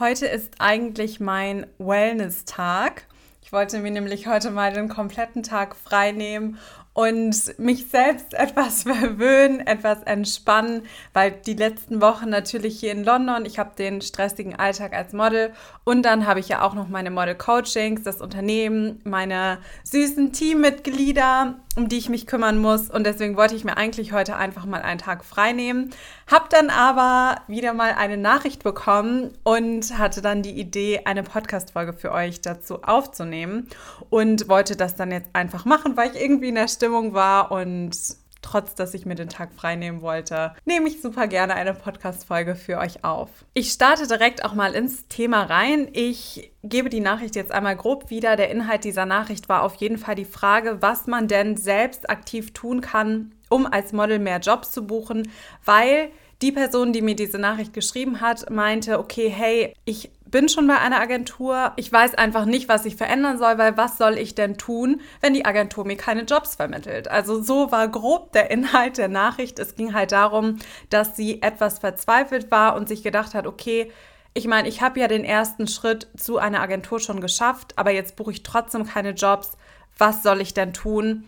Heute ist eigentlich mein Wellness-Tag. Ich wollte mir nämlich heute mal den kompletten Tag frei nehmen und mich selbst etwas verwöhnen, etwas entspannen, weil die letzten Wochen natürlich hier in London, ich habe den stressigen Alltag als Model und dann habe ich ja auch noch meine Model Coachings, das Unternehmen, meine süßen Teammitglieder, um die ich mich kümmern muss und deswegen wollte ich mir eigentlich heute einfach mal einen Tag frei nehmen, habe dann aber wieder mal eine Nachricht bekommen und hatte dann die Idee, eine Podcast Folge für euch dazu aufzunehmen und wollte das dann jetzt einfach machen, weil ich irgendwie in der Stimmung war und trotz dass ich mir den Tag frei nehmen wollte, nehme ich super gerne eine Podcast-Folge für euch auf. Ich starte direkt auch mal ins Thema rein. Ich gebe die Nachricht jetzt einmal grob wieder. Der Inhalt dieser Nachricht war auf jeden Fall die Frage, was man denn selbst aktiv tun kann, um als Model mehr Jobs zu buchen, weil die Person, die mir diese Nachricht geschrieben hat, meinte, okay, hey, ich bin schon bei einer Agentur. Ich weiß einfach nicht, was ich verändern soll, weil was soll ich denn tun, wenn die Agentur mir keine Jobs vermittelt? Also so war grob der Inhalt der Nachricht. Es ging halt darum, dass sie etwas verzweifelt war und sich gedacht hat, okay, ich meine, ich habe ja den ersten Schritt zu einer Agentur schon geschafft, aber jetzt buche ich trotzdem keine Jobs. Was soll ich denn tun?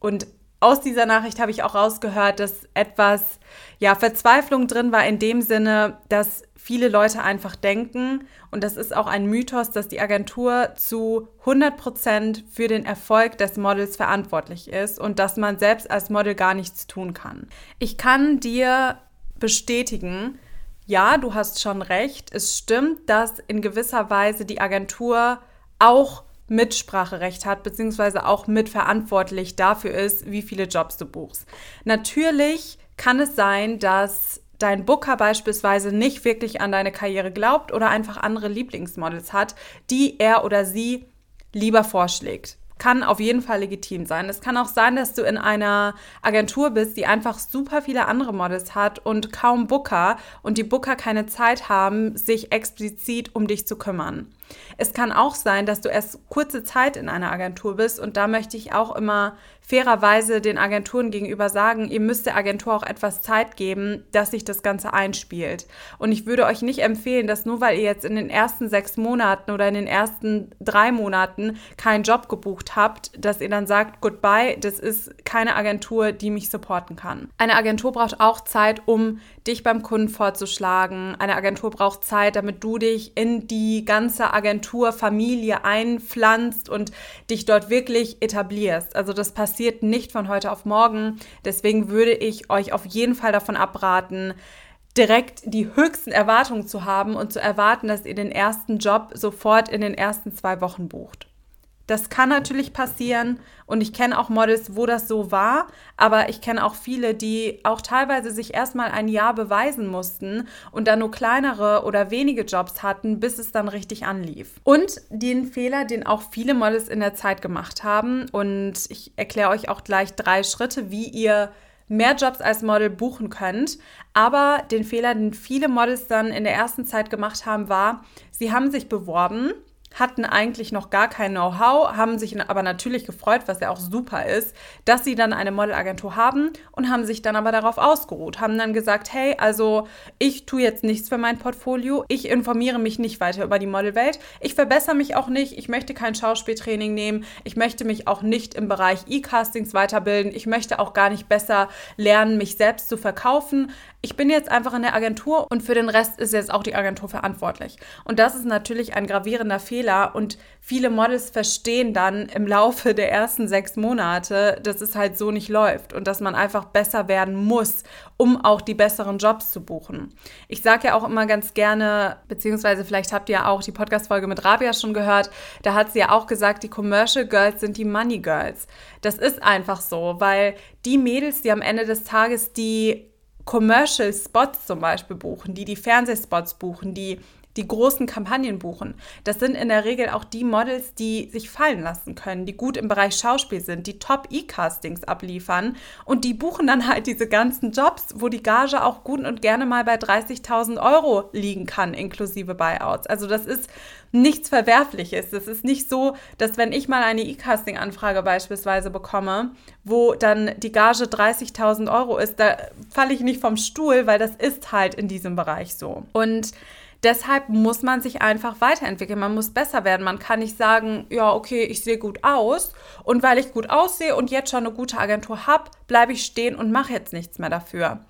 Und aus dieser Nachricht habe ich auch rausgehört, dass etwas ja Verzweiflung drin war in dem Sinne, dass viele Leute einfach denken, und das ist auch ein Mythos, dass die Agentur zu 100 Prozent für den Erfolg des Models verantwortlich ist und dass man selbst als Model gar nichts tun kann. Ich kann dir bestätigen, ja, du hast schon recht. Es stimmt, dass in gewisser Weise die Agentur auch Mitspracherecht hat, beziehungsweise auch mitverantwortlich dafür ist, wie viele Jobs du buchst. Natürlich kann es sein, dass dein Booker beispielsweise nicht wirklich an deine Karriere glaubt oder einfach andere Lieblingsmodels hat, die er oder sie lieber vorschlägt. Kann auf jeden Fall legitim sein. Es kann auch sein, dass du in einer Agentur bist, die einfach super viele andere Models hat und kaum Booker und die Booker keine Zeit haben, sich explizit um dich zu kümmern. Es kann auch sein, dass du erst kurze Zeit in einer Agentur bist und da möchte ich auch immer fairerweise den Agenturen gegenüber sagen, ihr müsst der Agentur auch etwas Zeit geben, dass sich das Ganze einspielt. Und ich würde euch nicht empfehlen, dass nur weil ihr jetzt in den ersten sechs Monaten oder in den ersten drei Monaten keinen Job gebucht habt, dass ihr dann sagt, goodbye, das ist keine Agentur, die mich supporten kann. Eine Agentur braucht auch Zeit, um dich beim Kunden vorzuschlagen. Eine Agentur braucht Zeit, damit du dich in die ganze Agenturfamilie einpflanzt und dich dort wirklich etablierst. Also das passiert nicht von heute auf morgen. Deswegen würde ich euch auf jeden Fall davon abraten, direkt die höchsten Erwartungen zu haben und zu erwarten, dass ihr den ersten Job sofort in den ersten zwei Wochen bucht. Das kann natürlich passieren und ich kenne auch Models, wo das so war, aber ich kenne auch viele, die auch teilweise sich erstmal ein Jahr beweisen mussten und dann nur kleinere oder wenige Jobs hatten, bis es dann richtig anlief. Und den Fehler, den auch viele Models in der Zeit gemacht haben und ich erkläre euch auch gleich drei Schritte, wie ihr mehr Jobs als Model buchen könnt. Aber den Fehler, den viele Models dann in der ersten Zeit gemacht haben, war, sie haben sich beworben hatten eigentlich noch gar kein Know-how, haben sich aber natürlich gefreut, was ja auch super ist, dass sie dann eine Modelagentur haben und haben sich dann aber darauf ausgeruht, haben dann gesagt, hey, also ich tue jetzt nichts für mein Portfolio, ich informiere mich nicht weiter über die Modelwelt, ich verbessere mich auch nicht, ich möchte kein Schauspieltraining nehmen, ich möchte mich auch nicht im Bereich E-Castings weiterbilden, ich möchte auch gar nicht besser lernen, mich selbst zu verkaufen. Ich bin jetzt einfach in der Agentur und für den Rest ist jetzt auch die Agentur verantwortlich. Und das ist natürlich ein gravierender Fehler Fehler und viele Models verstehen dann im Laufe der ersten sechs Monate, dass es halt so nicht läuft und dass man einfach besser werden muss, um auch die besseren Jobs zu buchen. Ich sage ja auch immer ganz gerne, beziehungsweise vielleicht habt ihr auch die Podcast-Folge mit Rabia schon gehört, da hat sie ja auch gesagt, die Commercial Girls sind die Money Girls. Das ist einfach so, weil die Mädels, die am Ende des Tages die Commercial Spots zum Beispiel buchen, die die Fernsehspots buchen, die die großen Kampagnen buchen. Das sind in der Regel auch die Models, die sich fallen lassen können, die gut im Bereich Schauspiel sind, die Top-E-Castings abliefern und die buchen dann halt diese ganzen Jobs, wo die Gage auch gut und gerne mal bei 30.000 Euro liegen kann, inklusive Buyouts. Also das ist nichts Verwerfliches. Es ist nicht so, dass wenn ich mal eine E-Casting-Anfrage beispielsweise bekomme, wo dann die Gage 30.000 Euro ist, da falle ich nicht vom Stuhl, weil das ist halt in diesem Bereich so. Und Deshalb muss man sich einfach weiterentwickeln. Man muss besser werden. Man kann nicht sagen, ja, okay, ich sehe gut aus und weil ich gut aussehe und jetzt schon eine gute Agentur habe, bleibe ich stehen und mache jetzt nichts mehr dafür.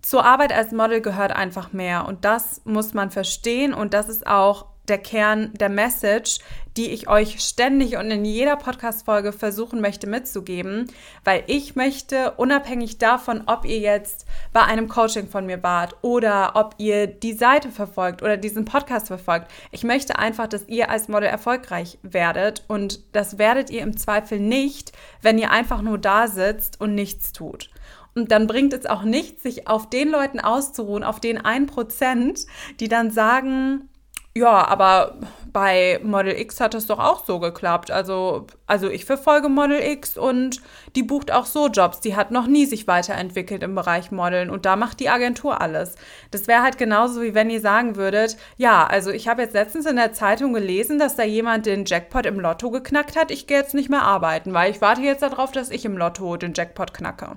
Zur Arbeit als Model gehört einfach mehr und das muss man verstehen und das ist auch der Kern der Message, die ich euch ständig und in jeder Podcast-Folge versuchen möchte mitzugeben, weil ich möchte, unabhängig davon, ob ihr jetzt bei einem Coaching von mir wart oder ob ihr die Seite verfolgt oder diesen Podcast verfolgt, ich möchte einfach, dass ihr als Model erfolgreich werdet und das werdet ihr im Zweifel nicht, wenn ihr einfach nur da sitzt und nichts tut. Und dann bringt es auch nichts, sich auf den Leuten auszuruhen, auf den 1%, die dann sagen, ja, aber bei Model X hat es doch auch so geklappt. Also, also ich verfolge Model X und die bucht auch so Jobs. Die hat noch nie sich weiterentwickelt im Bereich Modeln und da macht die Agentur alles. Das wäre halt genauso wie wenn ihr sagen würdet, ja, also ich habe jetzt letztens in der Zeitung gelesen, dass da jemand den Jackpot im Lotto geknackt hat. Ich gehe jetzt nicht mehr arbeiten, weil ich warte jetzt darauf, dass ich im Lotto den Jackpot knacke.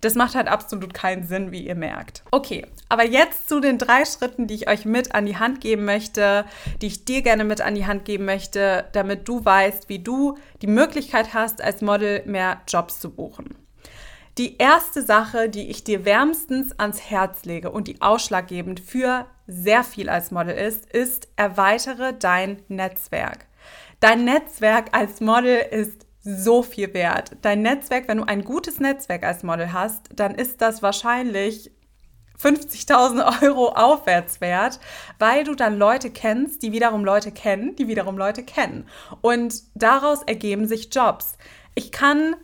Das macht halt absolut keinen Sinn, wie ihr merkt. Okay, aber jetzt zu den drei Schritten, die ich euch mit an die Hand geben möchte, die ich dir gerne mit an die Hand geben möchte, damit du weißt, wie du die Möglichkeit hast, als Model mehr Jobs zu buchen. Die erste Sache, die ich dir wärmstens ans Herz lege und die ausschlaggebend für sehr viel als Model ist, ist, erweitere dein Netzwerk. Dein Netzwerk als Model ist so viel wert. Dein Netzwerk, wenn du ein gutes Netzwerk als Model hast, dann ist das wahrscheinlich 50.000 Euro aufwärts wert, weil du dann Leute kennst, die wiederum Leute kennen, die wiederum Leute kennen. Und daraus ergeben sich Jobs. Ich kann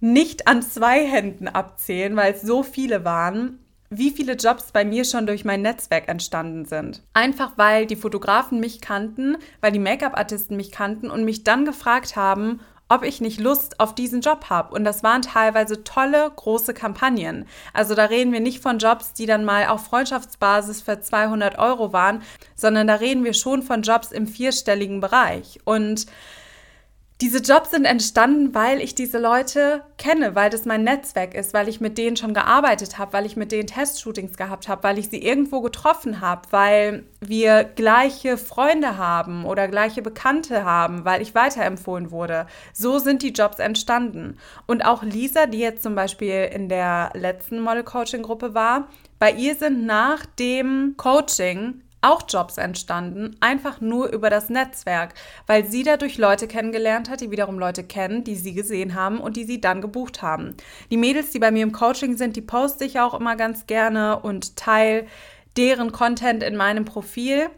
nicht an zwei Händen abzählen, weil es so viele waren, wie viele Jobs bei mir schon durch mein Netzwerk entstanden sind. Einfach weil die Fotografen mich kannten, weil die Make-up-Artisten mich kannten und mich dann gefragt haben, ob ich nicht Lust auf diesen Job habe. Und das waren teilweise tolle, große Kampagnen. Also da reden wir nicht von Jobs, die dann mal auf Freundschaftsbasis für 200 Euro waren, sondern da reden wir schon von Jobs im vierstelligen Bereich. Und diese Jobs sind entstanden, weil ich diese Leute kenne, weil das mein Netzwerk ist, weil ich mit denen schon gearbeitet habe, weil ich mit denen Testshootings gehabt habe, weil ich sie irgendwo getroffen habe, weil wir gleiche Freunde haben oder gleiche Bekannte haben, weil ich weiterempfohlen wurde. So sind die Jobs entstanden. Und auch Lisa, die jetzt zum Beispiel in der letzten Model-Coaching-Gruppe war, bei ihr sind nach dem Coaching auch Jobs entstanden, einfach nur über das Netzwerk, weil sie dadurch Leute kennengelernt hat, die wiederum Leute kennen, die sie gesehen haben und die sie dann gebucht haben. Die Mädels, die bei mir im Coaching sind, die poste ich auch immer ganz gerne und teile deren Content in meinem Profil.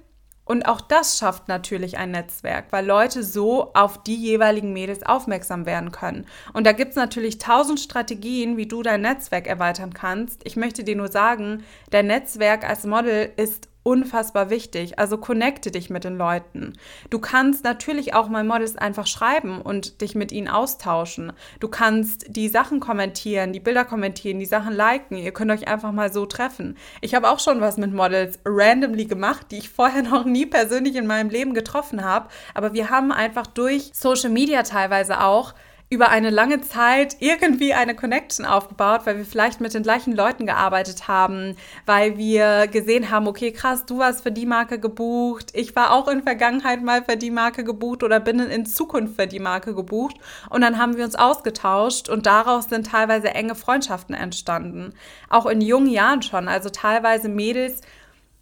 Und auch das schafft natürlich ein Netzwerk, weil Leute so auf die jeweiligen Mädels aufmerksam werden können. Und da gibt es natürlich tausend Strategien, wie du dein Netzwerk erweitern kannst. Ich möchte dir nur sagen, dein Netzwerk als Model ist unfassbar wichtig. Also connecte dich mit den Leuten. Du kannst natürlich auch mal Models einfach schreiben und dich mit ihnen austauschen. Du kannst die Sachen kommentieren, die Bilder kommentieren, die Sachen liken. Ihr könnt euch einfach mal so treffen. Ich habe auch schon was mit Models randomly gemacht, die ich vorher noch nie persönlich in meinem Leben getroffen habe. Aber wir haben einfach durch Social Media teilweise auch über eine lange Zeit irgendwie eine Connection aufgebaut, weil wir vielleicht mit den gleichen Leuten gearbeitet haben, weil wir gesehen haben, okay, krass, du warst für die Marke gebucht, ich war auch in Vergangenheit mal für die Marke gebucht oder bin in Zukunft für die Marke gebucht und dann haben wir uns ausgetauscht und daraus sind teilweise enge Freundschaften entstanden. Auch in jungen Jahren schon, also teilweise Mädels,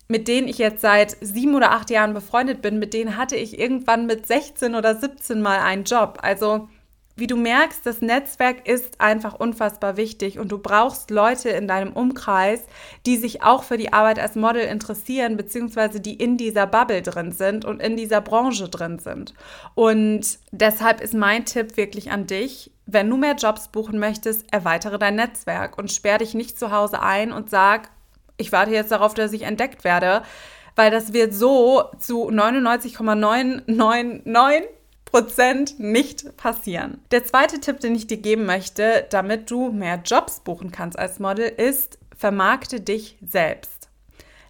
mit denen ich jetzt seit sieben oder acht Jahren befreundet bin, mit denen hatte ich irgendwann mit 16 oder 17 mal einen Job. Also wie du merkst, das Netzwerk ist einfach unfassbar wichtig und du brauchst Leute in deinem Umkreis, die sich auch für die Arbeit als Model interessieren, beziehungsweise die in dieser Bubble drin sind und in dieser Branche drin sind. Und deshalb ist mein Tipp wirklich an dich, wenn du mehr Jobs buchen möchtest, erweitere dein Netzwerk und sperr dich nicht zu Hause ein und sag, ich warte jetzt darauf, dass ich entdeckt werde, weil das wird so zu 99,999 Prozent nicht passieren. Der zweite Tipp, den ich dir geben möchte, damit du mehr Jobs buchen kannst als Model, ist, vermarkte dich selbst.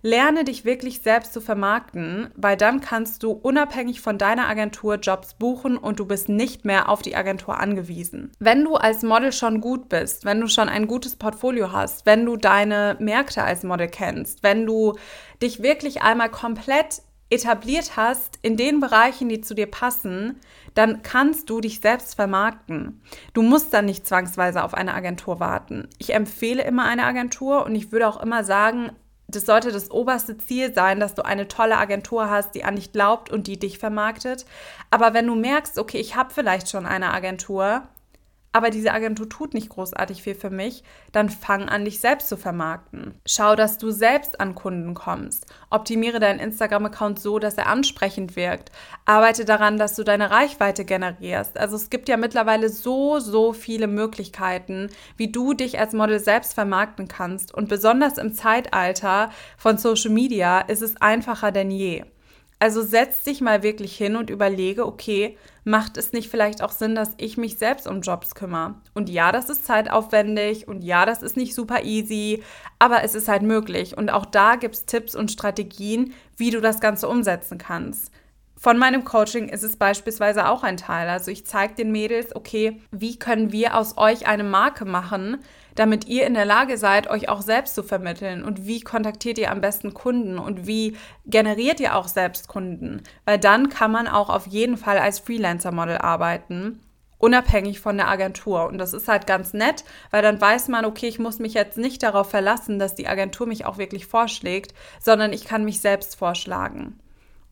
lerne dich wirklich selbst zu vermarkten, weil dann kannst du unabhängig von deiner Agentur Jobs buchen und du bist nicht mehr auf die Agentur angewiesen. Wenn du als Model schon gut bist, wenn du schon ein gutes Portfolio hast, wenn du deine Märkte als Model kennst, wenn du dich wirklich einmal komplett etabliert hast in den Bereichen, die zu dir passen, dann kannst du dich selbst vermarkten. Du musst dann nicht zwangsweise auf eine Agentur warten. Ich empfehle immer eine Agentur und ich würde auch immer sagen, das sollte das oberste Ziel sein, dass du eine tolle Agentur hast, die an dich glaubt und die dich vermarktet. Aber wenn du merkst, okay, ich habe vielleicht schon eine Agentur, aber diese Agentur tut nicht großartig viel für mich, dann fang an, dich selbst zu vermarkten. Schau, dass du selbst an Kunden kommst. Optimiere deinen Instagram-Account so, dass er ansprechend wirkt. Arbeite daran, dass du deine Reichweite generierst. Also es gibt ja mittlerweile so, so viele Möglichkeiten, wie du dich als Model selbst vermarkten kannst. Und besonders im Zeitalter von Social Media ist es einfacher denn je. Also setz dich mal wirklich hin und überlege, okay, macht es nicht vielleicht auch Sinn, dass ich mich selbst um Jobs kümmere? Und ja, das ist zeitaufwendig und ja, das ist nicht super easy, aber es ist halt möglich. Und auch da gibt es Tipps und Strategien, wie du das Ganze umsetzen kannst. Von meinem Coaching ist es beispielsweise auch ein Teil. Also ich zeige den Mädels, okay, wie können wir aus euch eine Marke machen, damit ihr in der Lage seid, euch auch selbst zu vermitteln. Und wie kontaktiert ihr am besten Kunden und wie generiert ihr auch selbst Kunden? Weil dann kann man auch auf jeden Fall als Freelancer-Model arbeiten unabhängig von der Agentur. Und das ist halt ganz nett, weil dann weiß man, okay, ich muss mich jetzt nicht darauf verlassen, dass die Agentur mich auch wirklich vorschlägt, sondern ich kann mich selbst vorschlagen.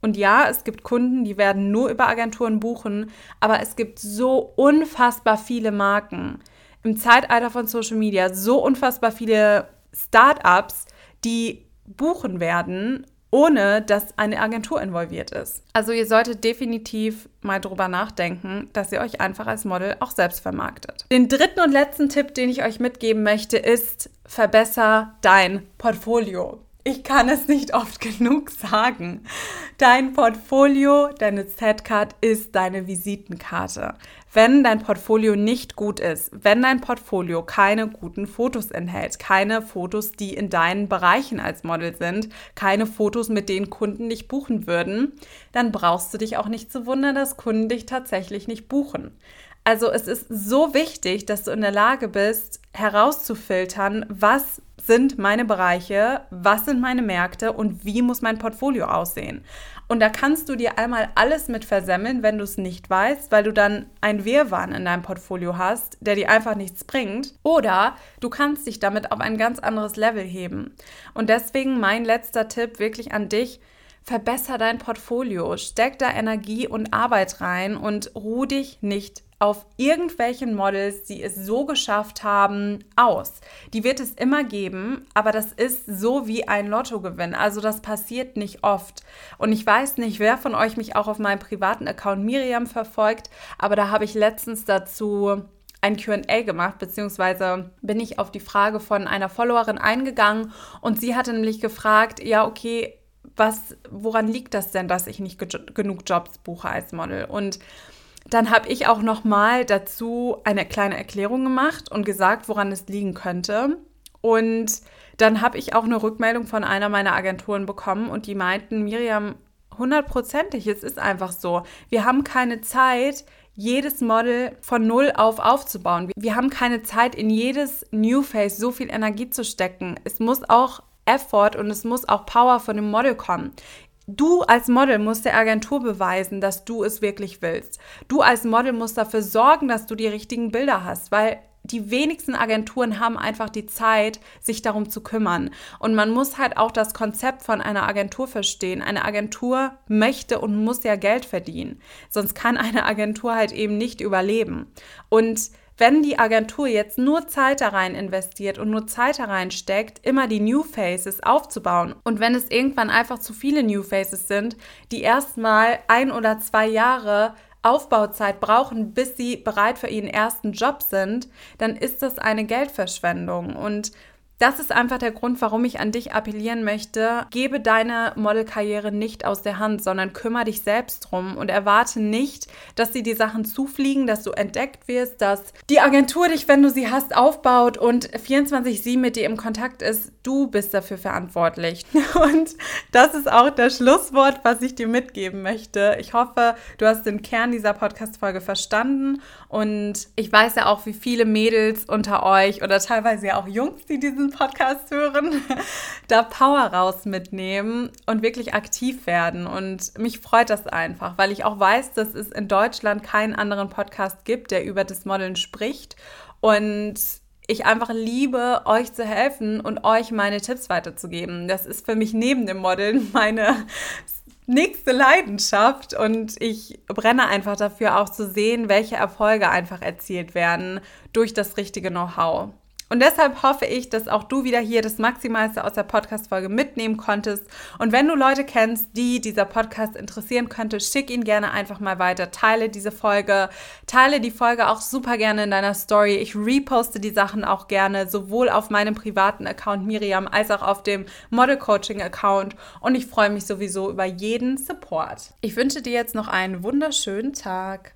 Und ja, es gibt Kunden, die werden nur über Agenturen buchen, aber es gibt so unfassbar viele Marken im Zeitalter von Social Media so unfassbar viele Startups, die buchen werden, ohne dass eine Agentur involviert ist. Also ihr solltet definitiv mal drüber nachdenken, dass ihr euch einfach als Model auch selbst vermarktet. Den dritten und letzten Tipp, den ich euch mitgeben möchte, ist, verbesser dein Portfolio. Ich kann es nicht oft genug sagen. Dein Portfolio, deine Z-Card ist deine Visitenkarte. Wenn dein Portfolio nicht gut ist, wenn dein Portfolio keine guten Fotos enthält, keine Fotos, die in deinen Bereichen als Model sind, keine Fotos, mit denen Kunden dich buchen würden, dann brauchst du dich auch nicht zu wundern, dass Kunden dich tatsächlich nicht buchen. Also es ist so wichtig, dass du in der Lage bist, herauszufiltern, was sind meine Bereiche, was sind meine Märkte und wie muss mein Portfolio aussehen. Und da kannst du dir einmal alles mit versemmeln, wenn du es nicht weißt, weil du dann ein Wehrwahn in deinem Portfolio hast, der dir einfach nichts bringt. Oder du kannst dich damit auf ein ganz anderes Level heben. Und deswegen mein letzter Tipp wirklich an dich, verbessere dein Portfolio, steck da Energie und Arbeit rein und ruh dich nicht auf irgendwelchen Models, die es so geschafft haben, aus. Die wird es immer geben, aber das ist so wie ein Lottogewinn. Also das passiert nicht oft. Und ich weiß nicht, wer von euch mich auch auf meinem privaten Account Miriam verfolgt, aber da habe ich letztens dazu ein QA gemacht, beziehungsweise bin ich auf die Frage von einer Followerin eingegangen und sie hatte nämlich gefragt, ja, okay, was, woran liegt das denn, dass ich nicht genug Jobs buche als Model? Und dann habe ich auch noch mal dazu eine kleine Erklärung gemacht und gesagt, woran es liegen könnte. Und dann habe ich auch eine Rückmeldung von einer meiner Agenturen bekommen und die meinten, Miriam, hundertprozentig, es ist einfach so. Wir haben keine Zeit, jedes Model von null auf aufzubauen. Wir haben keine Zeit, in jedes New Face so viel Energie zu stecken. Es muss auch Effort und es muss auch Power von dem Model kommen. Du als Model musst der Agentur beweisen, dass du es wirklich willst. Du als Model musst dafür sorgen, dass du die richtigen Bilder hast, weil die wenigsten Agenturen haben einfach die Zeit, sich darum zu kümmern. Und man muss halt auch das Konzept von einer Agentur verstehen. Eine Agentur möchte und muss ja Geld verdienen. Sonst kann eine Agentur halt eben nicht überleben. Und wenn die Agentur jetzt nur Zeit da rein investiert und nur Zeit da rein steckt, immer die New Faces aufzubauen. Und wenn es irgendwann einfach zu viele New Faces sind, die erstmal ein oder zwei Jahre Aufbauzeit brauchen, bis sie bereit für ihren ersten Job sind, dann ist das eine Geldverschwendung. Und das ist einfach der Grund, warum ich an dich appellieren möchte. Gebe deine Modelkarriere nicht aus der Hand, sondern kümmere dich selbst drum und erwarte nicht, dass dir die Sachen zufliegen, dass du entdeckt wirst, dass die Agentur dich, wenn du sie hast, aufbaut und 24-7 mit dir im Kontakt ist du bist dafür verantwortlich. Und das ist auch das Schlusswort, was ich dir mitgeben möchte. Ich hoffe, du hast den Kern dieser Podcast-Folge verstanden. Und ich weiß ja auch, wie viele Mädels unter euch oder teilweise ja auch Jungs, die diesen Podcast hören, da Power raus mitnehmen und wirklich aktiv werden. Und mich freut das einfach, weil ich auch weiß, dass es in Deutschland keinen anderen Podcast gibt, der über das Modeln spricht. Und ich einfach liebe, euch zu helfen und euch meine Tipps weiterzugeben. Das ist für mich neben dem Modeln meine nächste Leidenschaft und ich brenne einfach dafür auch zu sehen, welche Erfolge einfach erzielt werden durch das richtige Know-how. Und deshalb hoffe ich, dass auch du wieder hier das Maximalste aus der Podcast-Folge mitnehmen konntest. Und wenn du Leute kennst, die dieser Podcast interessieren könnte, schick ihn gerne einfach mal weiter. Teile diese Folge. Teile die Folge auch super gerne in deiner Story. Ich reposte die Sachen auch gerne, sowohl auf meinem privaten Account Miriam als auch auf dem Model Coaching Account. Und ich freue mich sowieso über jeden Support. Ich wünsche dir jetzt noch einen wunderschönen Tag.